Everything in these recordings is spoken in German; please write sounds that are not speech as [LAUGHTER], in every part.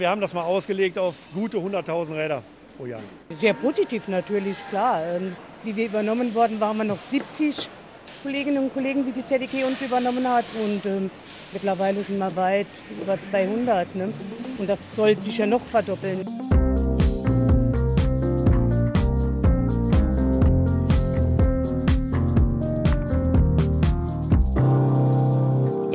Wir haben das mal ausgelegt auf gute 100.000 Räder pro Jahr. Sehr positiv natürlich, klar. Ähm, wie wir übernommen worden, waren wir noch 70 Kolleginnen und Kollegen, wie die ZDG uns übernommen hat. Und ähm, mittlerweile sind wir weit über 200. Ne? Und das soll sich ja noch verdoppeln.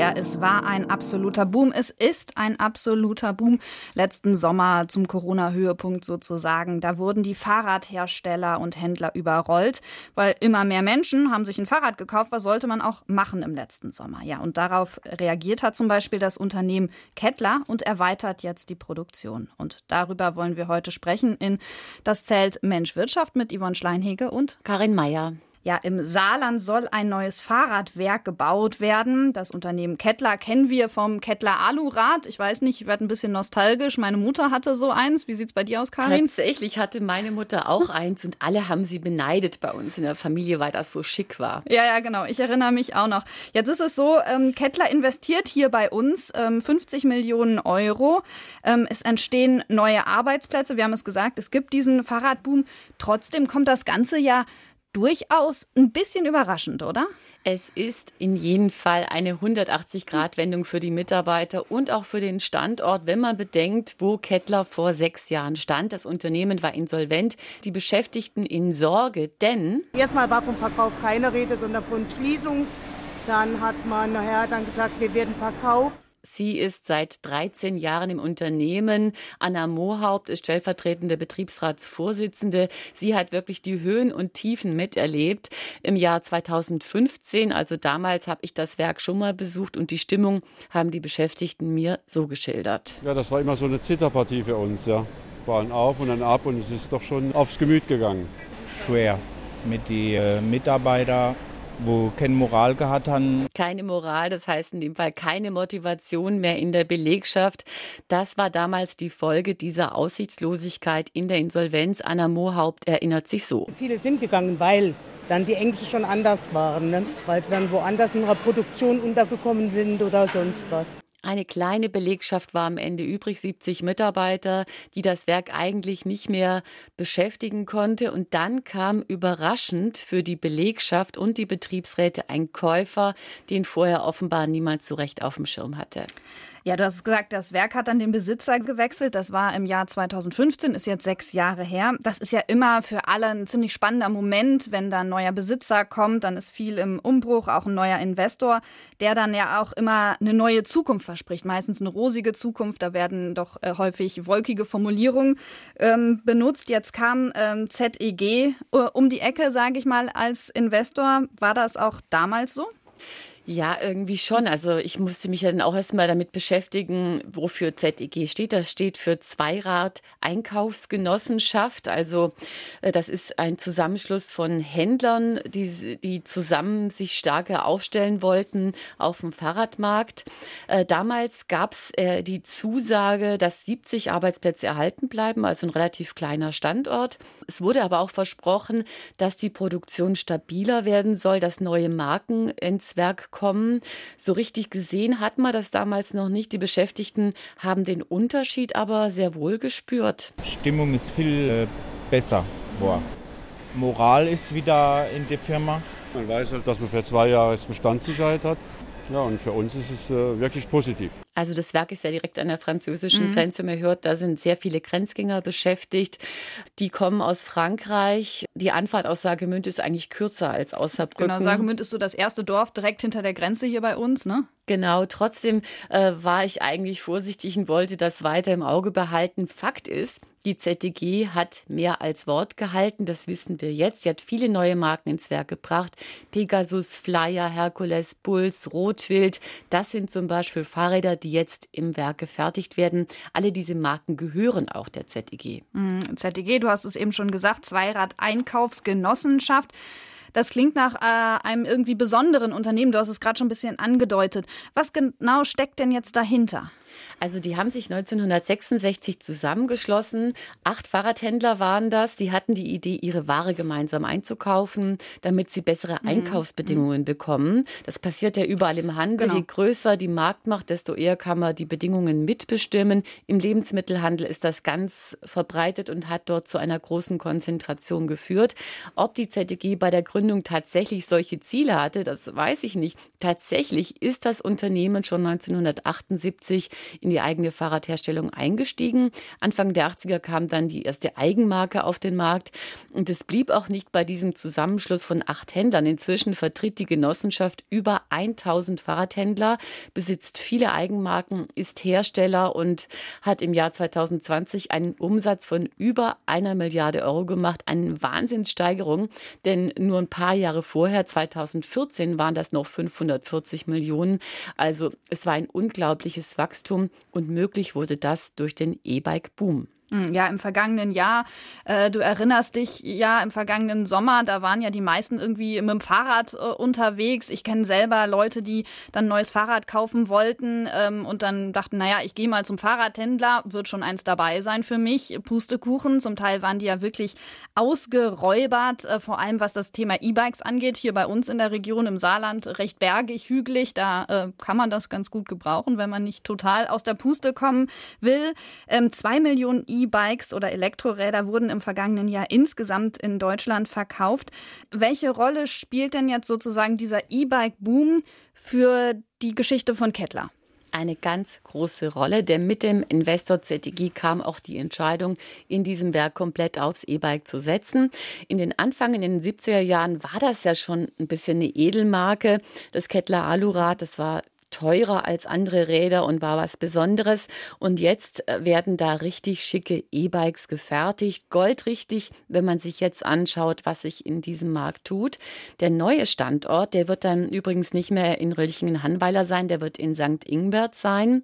Ja, es war ein absoluter Boom. Es ist ein absoluter Boom. Letzten Sommer zum Corona-Höhepunkt sozusagen. Da wurden die Fahrradhersteller und Händler überrollt, weil immer mehr Menschen haben sich ein Fahrrad gekauft. Was sollte man auch machen im letzten Sommer? Ja, und darauf reagiert hat zum Beispiel das Unternehmen Kettler und erweitert jetzt die Produktion. Und darüber wollen wir heute sprechen in das Zelt Mensch Wirtschaft mit Yvonne Schleinhege und Karin Meyer. Ja, im Saarland soll ein neues Fahrradwerk gebaut werden. Das Unternehmen Kettler kennen wir vom Kettler Alurad. Ich weiß nicht, ich werde ein bisschen nostalgisch. Meine Mutter hatte so eins. Wie sieht es bei dir aus, Karin? Tatsächlich hatte meine Mutter auch eins und alle haben sie beneidet bei uns in der Familie, weil das so schick war. Ja, ja, genau. Ich erinnere mich auch noch. Jetzt ist es so, ähm, Kettler investiert hier bei uns ähm, 50 Millionen Euro. Ähm, es entstehen neue Arbeitsplätze. Wir haben es gesagt, es gibt diesen Fahrradboom. Trotzdem kommt das Ganze ja durchaus ein bisschen überraschend, oder? Es ist in jedem Fall eine 180-Grad-Wendung für die Mitarbeiter und auch für den Standort, wenn man bedenkt, wo Kettler vor sechs Jahren stand. Das Unternehmen war insolvent, die Beschäftigten in Sorge, denn. Erstmal war vom Verkauf keine Rede, sondern von Schließung. Dann hat man nachher dann gesagt, wir werden verkauft. Sie ist seit 13 Jahren im Unternehmen. Anna Mohaupt ist stellvertretende Betriebsratsvorsitzende. Sie hat wirklich die Höhen und Tiefen miterlebt. Im Jahr 2015, also damals habe ich das Werk schon mal besucht und die Stimmung haben die Beschäftigten mir so geschildert. Ja, das war immer so eine Zitterpartie für uns, ja. Waren auf und dann ab und es ist doch schon aufs Gemüt gegangen. Schwer mit den äh, Mitarbeitern wo keine Moral gehabt haben. Keine Moral, das heißt in dem Fall keine Motivation mehr in der Belegschaft. Das war damals die Folge dieser Aussichtslosigkeit in der Insolvenz. Anna Mohaupt erinnert sich so. Viele sind gegangen, weil dann die Ängste schon anders waren, ne? weil sie dann woanders in ihrer Produktion untergekommen sind oder sonst was. Eine kleine Belegschaft war am Ende übrig, 70 Mitarbeiter, die das Werk eigentlich nicht mehr beschäftigen konnte. Und dann kam überraschend für die Belegschaft und die Betriebsräte ein Käufer, den vorher offenbar niemand so recht auf dem Schirm hatte. Ja, du hast gesagt, das Werk hat dann den Besitzer gewechselt. Das war im Jahr 2015, ist jetzt sechs Jahre her. Das ist ja immer für alle ein ziemlich spannender Moment, wenn da ein neuer Besitzer kommt. Dann ist viel im Umbruch, auch ein neuer Investor, der dann ja auch immer eine neue Zukunft verspricht. Meistens eine rosige Zukunft. Da werden doch äh, häufig wolkige Formulierungen ähm, benutzt. Jetzt kam ähm, ZEG äh, um die Ecke, sage ich mal, als Investor. War das auch damals so? Ja, irgendwie schon. Also ich musste mich ja dann auch erstmal damit beschäftigen, wofür ZEG steht. Das steht für Zweirad Einkaufsgenossenschaft. Also äh, das ist ein Zusammenschluss von Händlern, die, die zusammen sich stärker aufstellen wollten auf dem Fahrradmarkt. Äh, damals gab es äh, die Zusage, dass 70 Arbeitsplätze erhalten bleiben, also ein relativ kleiner Standort. Es wurde aber auch versprochen, dass die Produktion stabiler werden soll, dass neue Marken ins Werk kommen. So richtig gesehen hat man das damals noch nicht. Die Beschäftigten haben den Unterschied aber sehr wohl gespürt. Stimmung ist viel äh, besser. Boah. Moral ist wieder in der Firma. Man weiß halt, dass man für zwei Jahre Bestandssicherheit hat. Ja, und für uns ist es äh, wirklich positiv. Also das Werk ist ja direkt an der französischen mhm. Grenze. Man hört, da sind sehr viele Grenzgänger beschäftigt. Die kommen aus Frankreich. Die Anfahrt aus Saargemünd ist eigentlich kürzer als aus Saarbrücken. Genau, Saargemünd ist so das erste Dorf direkt hinter der Grenze hier bei uns, ne? Genau, trotzdem äh, war ich eigentlich vorsichtig und wollte das weiter im Auge behalten. Fakt ist, die ZDG hat mehr als Wort gehalten, das wissen wir jetzt. Sie hat viele neue Marken ins Werk gebracht. Pegasus, Flyer, Herkules, Puls, Rotwild. Das sind zum Beispiel Fahrräder, die jetzt im Werk gefertigt werden. Alle diese Marken gehören auch der ZDG. Mhm, ZDG, du hast es eben schon gesagt, Zweirad-Einkaufsgenossenschaft. Das klingt nach äh, einem irgendwie besonderen Unternehmen. Du hast es gerade schon ein bisschen angedeutet. Was genau steckt denn jetzt dahinter? Also die haben sich 1966 zusammengeschlossen. Acht Fahrradhändler waren das. Die hatten die Idee, ihre Ware gemeinsam einzukaufen, damit sie bessere mhm. Einkaufsbedingungen mhm. bekommen. Das passiert ja überall im Handel. Genau. Je größer die Marktmacht, desto eher kann man die Bedingungen mitbestimmen. Im Lebensmittelhandel ist das ganz verbreitet und hat dort zu einer großen Konzentration geführt. Ob die ZDG bei der Gründung tatsächlich solche Ziele hatte, das weiß ich nicht. Tatsächlich ist das Unternehmen schon 1978 in die eigene Fahrradherstellung eingestiegen. Anfang der 80er kam dann die erste Eigenmarke auf den Markt. Und es blieb auch nicht bei diesem Zusammenschluss von acht Händlern. Inzwischen vertritt die Genossenschaft über 1000 Fahrradhändler, besitzt viele Eigenmarken, ist Hersteller und hat im Jahr 2020 einen Umsatz von über einer Milliarde Euro gemacht. Eine Wahnsinnssteigerung, denn nur ein paar Jahre vorher, 2014, waren das noch 540 Millionen. Also es war ein unglaubliches Wachstum. Und möglich wurde das durch den E-Bike-Boom. Hm, ja, im vergangenen Jahr, äh, du erinnerst dich, ja, im vergangenen Sommer, da waren ja die meisten irgendwie mit dem Fahrrad äh, unterwegs. Ich kenne selber Leute, die dann ein neues Fahrrad kaufen wollten ähm, und dann dachten, naja, ich gehe mal zum Fahrradhändler, wird schon eins dabei sein für mich. Pustekuchen, zum Teil waren die ja wirklich ausgeräubert, äh, vor allem was das Thema E-Bikes angeht. Hier bei uns in der Region im Saarland recht bergig, hügelig, da äh, kann man das ganz gut gebrauchen, wenn man nicht total aus der Puste kommen will. Ähm, zwei Millionen E E-Bikes oder Elektroräder wurden im vergangenen Jahr insgesamt in Deutschland verkauft. Welche Rolle spielt denn jetzt sozusagen dieser E-Bike-Boom für die Geschichte von Kettler? eine ganz große Rolle, denn mit dem Investor ZTG kam auch die Entscheidung, in diesem Werk komplett aufs E-Bike zu setzen. In den Anfang, in den 70er Jahren war das ja schon ein bisschen eine Edelmarke. Das Kettler Alurad, das war teurer als andere Räder und war was Besonderes. Und jetzt äh, werden da richtig schicke E-Bikes gefertigt. Goldrichtig, wenn man sich jetzt anschaut, was sich in diesem Markt tut. Der neue Standort, der wird dann übrigens nicht mehr in Röllchingen-Hannweiler sein, der wird in St. Ingbert sein.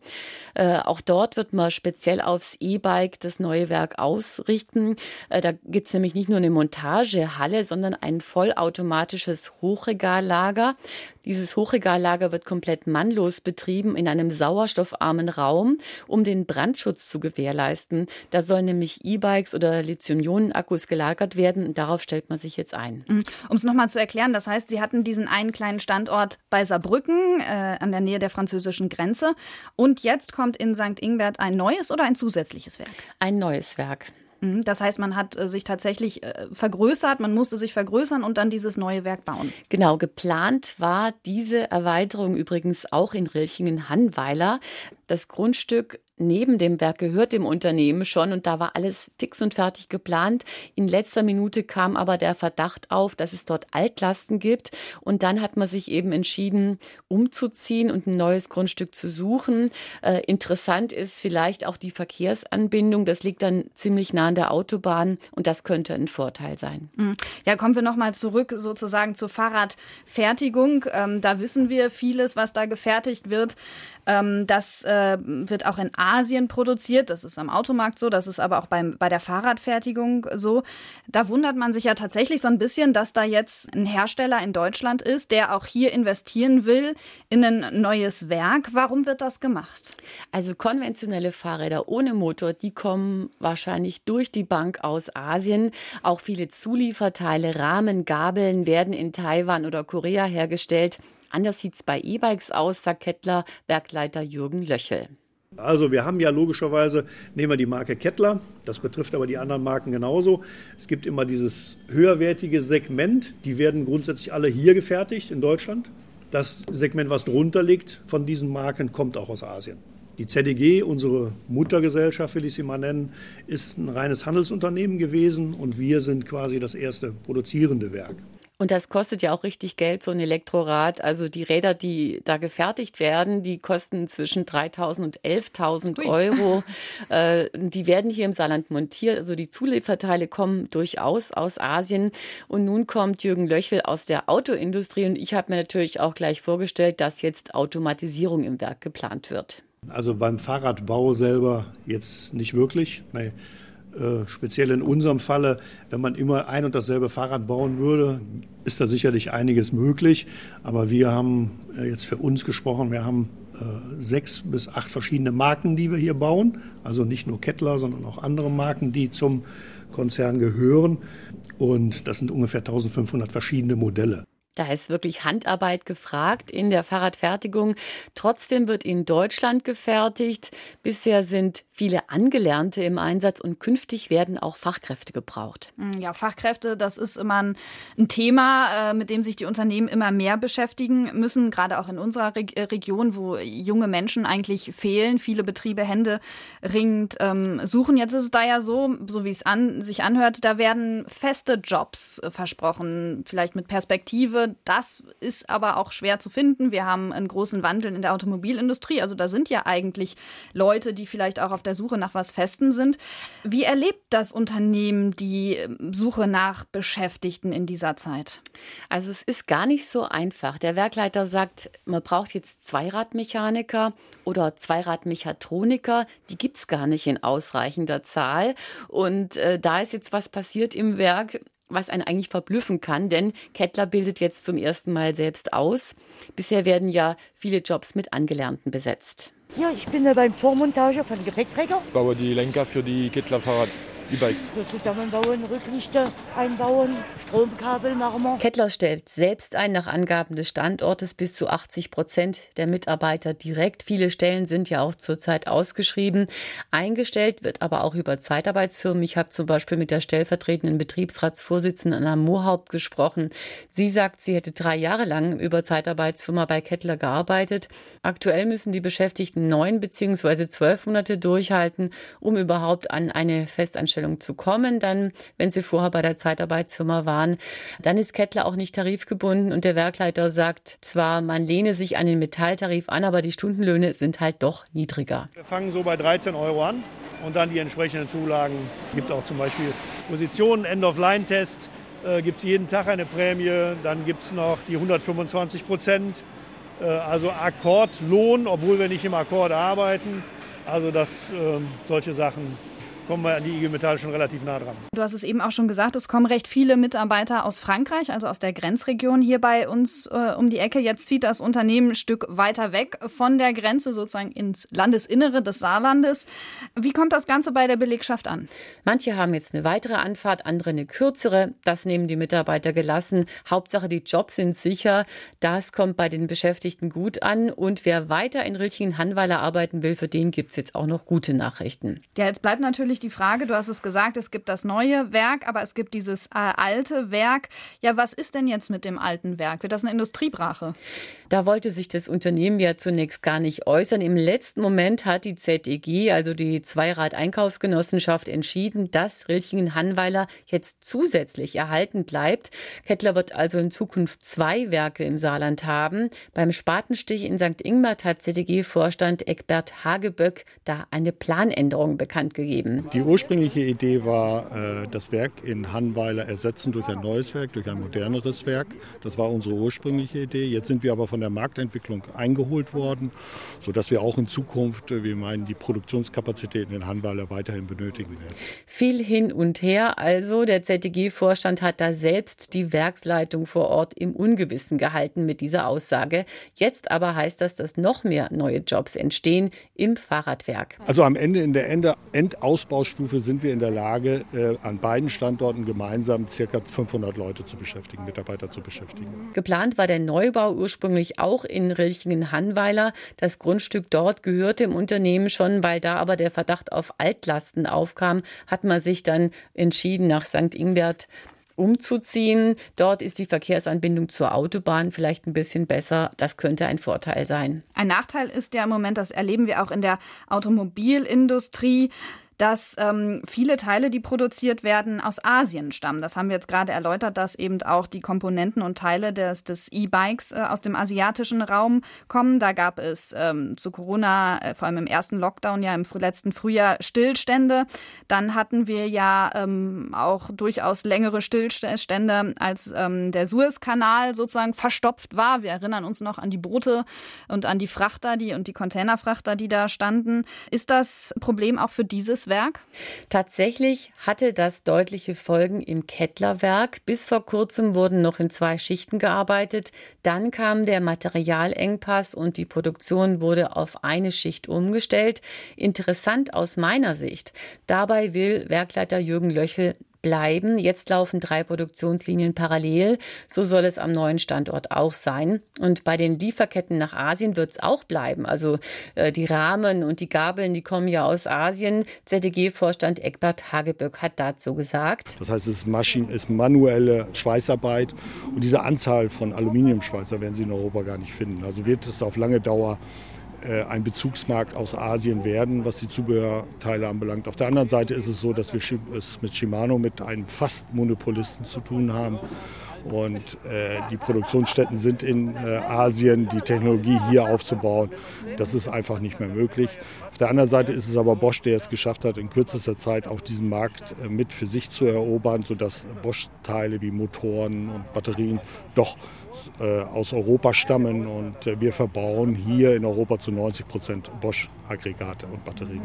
Äh, auch dort wird man speziell aufs E-Bike das neue Werk ausrichten. Äh, da gibt es nämlich nicht nur eine Montagehalle, sondern ein vollautomatisches Hochregallager. Dieses Hochregallager wird komplett mannlos betrieben in einem sauerstoffarmen Raum, um den Brandschutz zu gewährleisten. Da sollen nämlich E-Bikes oder Lithium-Ionen-Akkus gelagert werden. Darauf stellt man sich jetzt ein. Mhm. Um es nochmal zu erklären, das heißt, Sie hatten diesen einen kleinen Standort bei Saarbrücken äh, an der Nähe der französischen Grenze. Und jetzt kommt in St. Ingbert ein neues oder ein zusätzliches Werk? Ein neues Werk. Mhm, das heißt, man hat äh, sich tatsächlich äh, vergrößert, man musste sich vergrößern und dann dieses neue Werk bauen. Genau, geplant war diese Erweiterung übrigens auch in Rilchingen-Hannweiler. Das Grundstück neben dem Werk gehört dem Unternehmen schon und da war alles fix und fertig geplant. In letzter Minute kam aber der Verdacht auf, dass es dort Altlasten gibt und dann hat man sich eben entschieden, umzuziehen und ein neues Grundstück zu suchen. Äh, interessant ist vielleicht auch die Verkehrsanbindung. Das liegt dann ziemlich nah an der Autobahn und das könnte ein Vorteil sein. Mhm. Ja, kommen wir nochmal zurück sozusagen zur Fahrradfertigung. Ähm, da wissen wir vieles, was da gefertigt wird. Ähm, das äh, wird auch in Asien produziert. Das ist am Automarkt so. Das ist aber auch beim, bei der Fahrradfertigung so. Da wundert man sich ja tatsächlich so ein bisschen, dass da jetzt ein Hersteller in Deutschland ist, der auch hier investieren will in ein neues Werk. Warum wird das gemacht? Also konventionelle Fahrräder ohne Motor, die kommen wahrscheinlich durch die Bank aus Asien. Auch viele Zulieferteile, Rahmen, Gabeln werden in Taiwan oder Korea hergestellt. Anders sieht es bei E-Bikes aus, sagt Kettler Werkleiter Jürgen Löchel. Also wir haben ja logischerweise, nehmen wir die Marke Kettler, das betrifft aber die anderen Marken genauso. Es gibt immer dieses höherwertige Segment, die werden grundsätzlich alle hier gefertigt in Deutschland. Das Segment, was drunter liegt von diesen Marken, kommt auch aus Asien. Die ZDG, unsere Muttergesellschaft, will ich sie mal nennen, ist ein reines Handelsunternehmen gewesen und wir sind quasi das erste produzierende Werk. Und das kostet ja auch richtig Geld, so ein Elektrorad. Also die Räder, die da gefertigt werden, die kosten zwischen 3.000 und 11.000 Euro. [LAUGHS] äh, die werden hier im Saarland montiert. Also die Zulieferteile kommen durchaus aus Asien. Und nun kommt Jürgen Löchel aus der Autoindustrie. Und ich habe mir natürlich auch gleich vorgestellt, dass jetzt Automatisierung im Werk geplant wird. Also beim Fahrradbau selber jetzt nicht wirklich. Nee. Äh, speziell in unserem Falle, wenn man immer ein und dasselbe Fahrrad bauen würde, ist da sicherlich einiges möglich. Aber wir haben äh, jetzt für uns gesprochen, wir haben äh, sechs bis acht verschiedene Marken, die wir hier bauen. Also nicht nur Kettler, sondern auch andere Marken, die zum Konzern gehören. Und das sind ungefähr 1500 verschiedene Modelle. Da ist wirklich Handarbeit gefragt in der Fahrradfertigung. Trotzdem wird in Deutschland gefertigt. Bisher sind viele Angelernte im Einsatz und künftig werden auch Fachkräfte gebraucht. Hm, ja, Fachkräfte, das ist immer ein, ein Thema, äh, mit dem sich die Unternehmen immer mehr beschäftigen müssen, gerade auch in unserer Re äh, Region, wo junge Menschen eigentlich fehlen. Viele Betriebe händeringend ähm, suchen. Jetzt ist es da ja so, so wie es an, sich anhört, da werden feste Jobs äh, versprochen, vielleicht mit Perspektive das ist aber auch schwer zu finden. Wir haben einen großen Wandel in der Automobilindustrie. Also da sind ja eigentlich Leute, die vielleicht auch auf der Suche nach was Festem sind. Wie erlebt das Unternehmen die ähm, Suche nach Beschäftigten in dieser Zeit? Also es ist gar nicht so einfach. Der Werkleiter sagt, man braucht jetzt Zweiradmechaniker oder Zweiradmechatroniker. Die gibt es gar nicht in ausreichender Zahl. Und äh, da ist jetzt was passiert im Werk was einen eigentlich verblüffen kann, denn Kettler bildet jetzt zum ersten Mal selbst aus. Bisher werden ja viele Jobs mit Angelernten besetzt. Ja, ich bin beim Vormontage von Gepäckträger. Ich baue die Lenker für die Kettler-Fahrrad. E-Bikes. Zusammenbauen, Rücklichter einbauen, Stromkabel machen. Kettler stellt selbst ein, nach Angaben des Standortes bis zu 80 Prozent der Mitarbeiter direkt. Viele Stellen sind ja auch zurzeit ausgeschrieben. Eingestellt wird aber auch über Zeitarbeitsfirmen. Ich habe zum Beispiel mit der stellvertretenden Betriebsratsvorsitzenden Anna Moorhaupt gesprochen. Sie sagt, sie hätte drei Jahre lang über Zeitarbeitsfirma bei Kettler gearbeitet. Aktuell müssen die Beschäftigten neun bzw. zwölf Monate durchhalten, um überhaupt an eine Festanstellung Festanstellung zu kommen, dann, wenn Sie vorher bei der Zeitarbeitsfirma waren, dann ist Kettler auch nicht tarifgebunden und der Werkleiter sagt zwar, man lehne sich an den Metalltarif an, aber die Stundenlöhne sind halt doch niedriger. Wir fangen so bei 13 Euro an und dann die entsprechenden Zulagen. Es gibt auch zum Beispiel Positionen, End-of-Line-Test, äh, gibt es jeden Tag eine Prämie, dann gibt es noch die 125 Prozent, äh, also Akkordlohn, obwohl wir nicht im Akkord arbeiten. Also das, äh, solche Sachen kommen wir an die IG Metall schon relativ nah dran. Du hast es eben auch schon gesagt, es kommen recht viele Mitarbeiter aus Frankreich, also aus der Grenzregion hier bei uns äh, um die Ecke. Jetzt zieht das Unternehmen ein Stück weiter weg von der Grenze, sozusagen ins Landesinnere des Saarlandes. Wie kommt das Ganze bei der Belegschaft an? Manche haben jetzt eine weitere Anfahrt, andere eine kürzere. Das nehmen die Mitarbeiter gelassen. Hauptsache, die Jobs sind sicher. Das kommt bei den Beschäftigten gut an. Und wer weiter in Rilchingen-Hannweiler arbeiten will, für den gibt es jetzt auch noch gute Nachrichten. Ja, jetzt bleibt natürlich die Frage, du hast es gesagt, es gibt das neue Werk, aber es gibt dieses äh, alte Werk. Ja, was ist denn jetzt mit dem alten Werk? Wird das eine Industriebrache? Da wollte sich das Unternehmen ja zunächst gar nicht äußern. Im letzten Moment hat die ZEG, also die Zweirad-Einkaufsgenossenschaft, entschieden, dass Rilchingen-Hannweiler jetzt zusätzlich erhalten bleibt. Kettler wird also in Zukunft zwei Werke im Saarland haben. Beim Spatenstich in St. Ingbert hat ZEG-Vorstand Eckbert Hageböck da eine Planänderung bekannt gegeben. Die ursprüngliche Idee war, äh, das Werk in Hannweiler ersetzen durch ein neues Werk, durch ein moderneres Werk. Das war unsere ursprüngliche Idee. Jetzt sind wir aber von der Marktentwicklung eingeholt worden, sodass wir auch in Zukunft, äh, wir meinen, die Produktionskapazitäten in Hannweiler weiterhin benötigen werden. Viel hin und her also. Der ZDG-Vorstand hat da selbst die Werksleitung vor Ort im Ungewissen gehalten mit dieser Aussage. Jetzt aber heißt das, dass noch mehr neue Jobs entstehen im Fahrradwerk. Also am Ende in der Endausbau Ausbaustufe sind wir in der Lage, äh, an beiden Standorten gemeinsam ca. 500 Leute zu beschäftigen, Mitarbeiter zu beschäftigen. Geplant war der Neubau ursprünglich auch in Rilchingen-Hannweiler. Das Grundstück dort gehörte im Unternehmen schon, weil da aber der Verdacht auf Altlasten aufkam, hat man sich dann entschieden, nach St. Ingbert umzuziehen. Dort ist die Verkehrsanbindung zur Autobahn vielleicht ein bisschen besser. Das könnte ein Vorteil sein. Ein Nachteil ist ja im Moment, das erleben wir auch in der Automobilindustrie, dass ähm, viele Teile, die produziert werden, aus Asien stammen. Das haben wir jetzt gerade erläutert, dass eben auch die Komponenten und Teile des, des E-Bikes äh, aus dem asiatischen Raum kommen. Da gab es ähm, zu Corona, äh, vor allem im ersten Lockdown, ja im letzten Frühjahr Stillstände. Dann hatten wir ja ähm, auch durchaus längere Stillstände, als ähm, der Suezkanal sozusagen verstopft war. Wir erinnern uns noch an die Boote und an die Frachter die, und die Containerfrachter, die da standen. Ist das Problem auch für dieses Werk? Tatsächlich hatte das deutliche Folgen im Kettlerwerk. Bis vor kurzem wurden noch in zwei Schichten gearbeitet. Dann kam der Materialengpass und die Produktion wurde auf eine Schicht umgestellt. Interessant aus meiner Sicht. Dabei will Werkleiter Jürgen Löchel bleiben. Jetzt laufen drei Produktionslinien parallel. So soll es am neuen Standort auch sein. Und bei den Lieferketten nach Asien wird es auch bleiben. Also äh, die Rahmen und die Gabeln, die kommen ja aus Asien. ZDG-Vorstand Eckbert Hageböck hat dazu gesagt. Das heißt, es ist, Maschinen, ist manuelle Schweißarbeit. Und diese Anzahl von Aluminiumschweißer werden Sie in Europa gar nicht finden. Also wird es auf lange Dauer ein Bezugsmarkt aus Asien werden, was die Zubehörteile anbelangt. Auf der anderen Seite ist es so, dass wir es mit Shimano mit einem fast Monopolisten zu tun haben. Und äh, die Produktionsstätten sind in äh, Asien, die Technologie hier aufzubauen, das ist einfach nicht mehr möglich. Der anderen Seite ist es aber Bosch, der es geschafft hat, in kürzester Zeit auch diesen Markt äh, mit für sich zu erobern, sodass Bosch-Teile wie Motoren und Batterien doch äh, aus Europa stammen und äh, wir verbauen hier in Europa zu 90 Prozent Bosch-Aggregate und Batterien.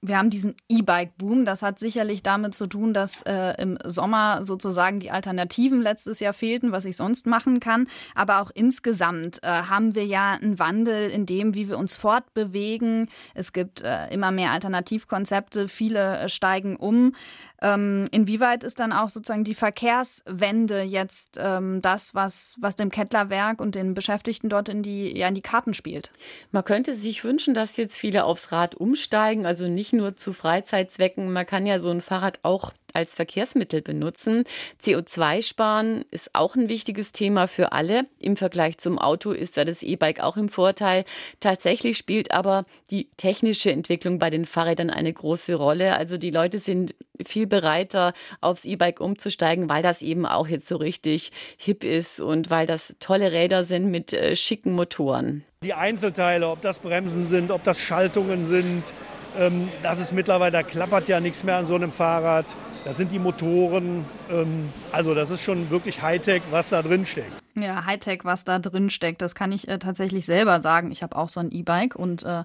Wir haben diesen E-Bike-Boom. Das hat sicherlich damit zu tun, dass äh, im Sommer sozusagen die Alternativen letztes Jahr fehlten, was ich sonst machen kann. Aber auch insgesamt äh, haben wir ja einen Wandel in dem, wie wir uns fortbewegen. Es gibt äh, immer mehr Alternativkonzepte. Viele steigen um. Ähm, inwieweit ist dann auch sozusagen die Verkehrswende jetzt ähm, das, was, was dem Kettlerwerk und den Beschäftigten dort in die, ja, in die Karten spielt? Man könnte sich wünschen, dass jetzt viele aufs Rad umsteigen, also nicht nur zu Freizeitzwecken. Man kann ja so ein Fahrrad auch als Verkehrsmittel benutzen. CO2 sparen ist auch ein wichtiges Thema für alle. Im Vergleich zum Auto ist da das E-Bike auch im Vorteil. Tatsächlich spielt aber die technische Entwicklung bei den Fahrrädern eine große Rolle. Also die Leute sind viel bereiter, aufs E-Bike umzusteigen, weil das eben auch jetzt so richtig hip ist und weil das tolle Räder sind mit äh, schicken Motoren. Die Einzelteile, ob das Bremsen sind, ob das Schaltungen sind, ähm, das ist mittlerweile, da klappert ja nichts mehr an so einem Fahrrad. Das sind die Motoren. Ähm, also das ist schon wirklich Hightech, was da drin steckt. Ja, Hightech, was da drin steckt, das kann ich äh, tatsächlich selber sagen. Ich habe auch so ein E-Bike und äh,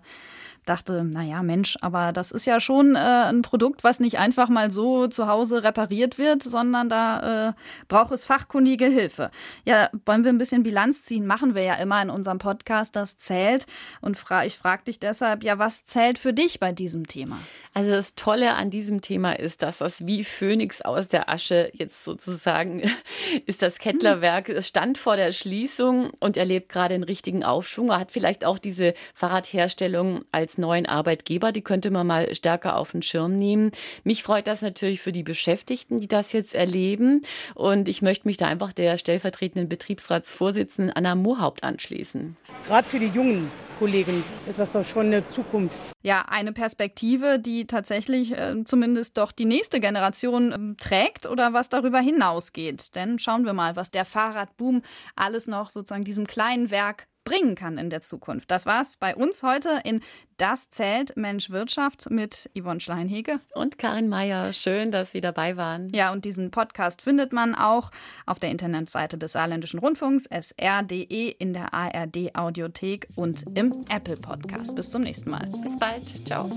dachte, naja, Mensch, aber das ist ja schon äh, ein Produkt, was nicht einfach mal so zu Hause repariert wird, sondern da äh, braucht es fachkundige Hilfe. Ja, wollen wir ein bisschen Bilanz ziehen? Machen wir ja immer in unserem Podcast, das zählt. Und fra ich frage dich deshalb, ja, was zählt für dich bei diesem Thema? Also das Tolle an diesem Thema ist, dass das wie Phönix aus der Asche jetzt sozusagen [LAUGHS] ist das Kettlerwerk. Es stand vor der Schließung und erlebt gerade einen richtigen Aufschwung. Er hat vielleicht auch diese Fahrradherstellung als neuen Arbeitgeber. Die könnte man mal stärker auf den Schirm nehmen. Mich freut das natürlich für die Beschäftigten, die das jetzt erleben. Und ich möchte mich da einfach der stellvertretenden Betriebsratsvorsitzenden Anna Mohaupt anschließen. Gerade für die jungen Kollegen ist das doch schon eine Zukunft. Ja, eine Perspektive, die tatsächlich äh, zumindest doch die nächste Generation äh, trägt oder was darüber hinausgeht. Denn schauen wir mal, was der Fahrradboom alles noch sozusagen diesem kleinen Werk bringen kann in der Zukunft. Das war's bei uns heute in Das zählt Mensch Wirtschaft mit Yvonne Schleinhege und Karin Meyer. Schön, dass Sie dabei waren. Ja, und diesen Podcast findet man auch auf der Internetseite des Saarländischen Rundfunks sr.de in der ARD Audiothek und im Apple Podcast. Bis zum nächsten Mal. Bis bald. Ciao.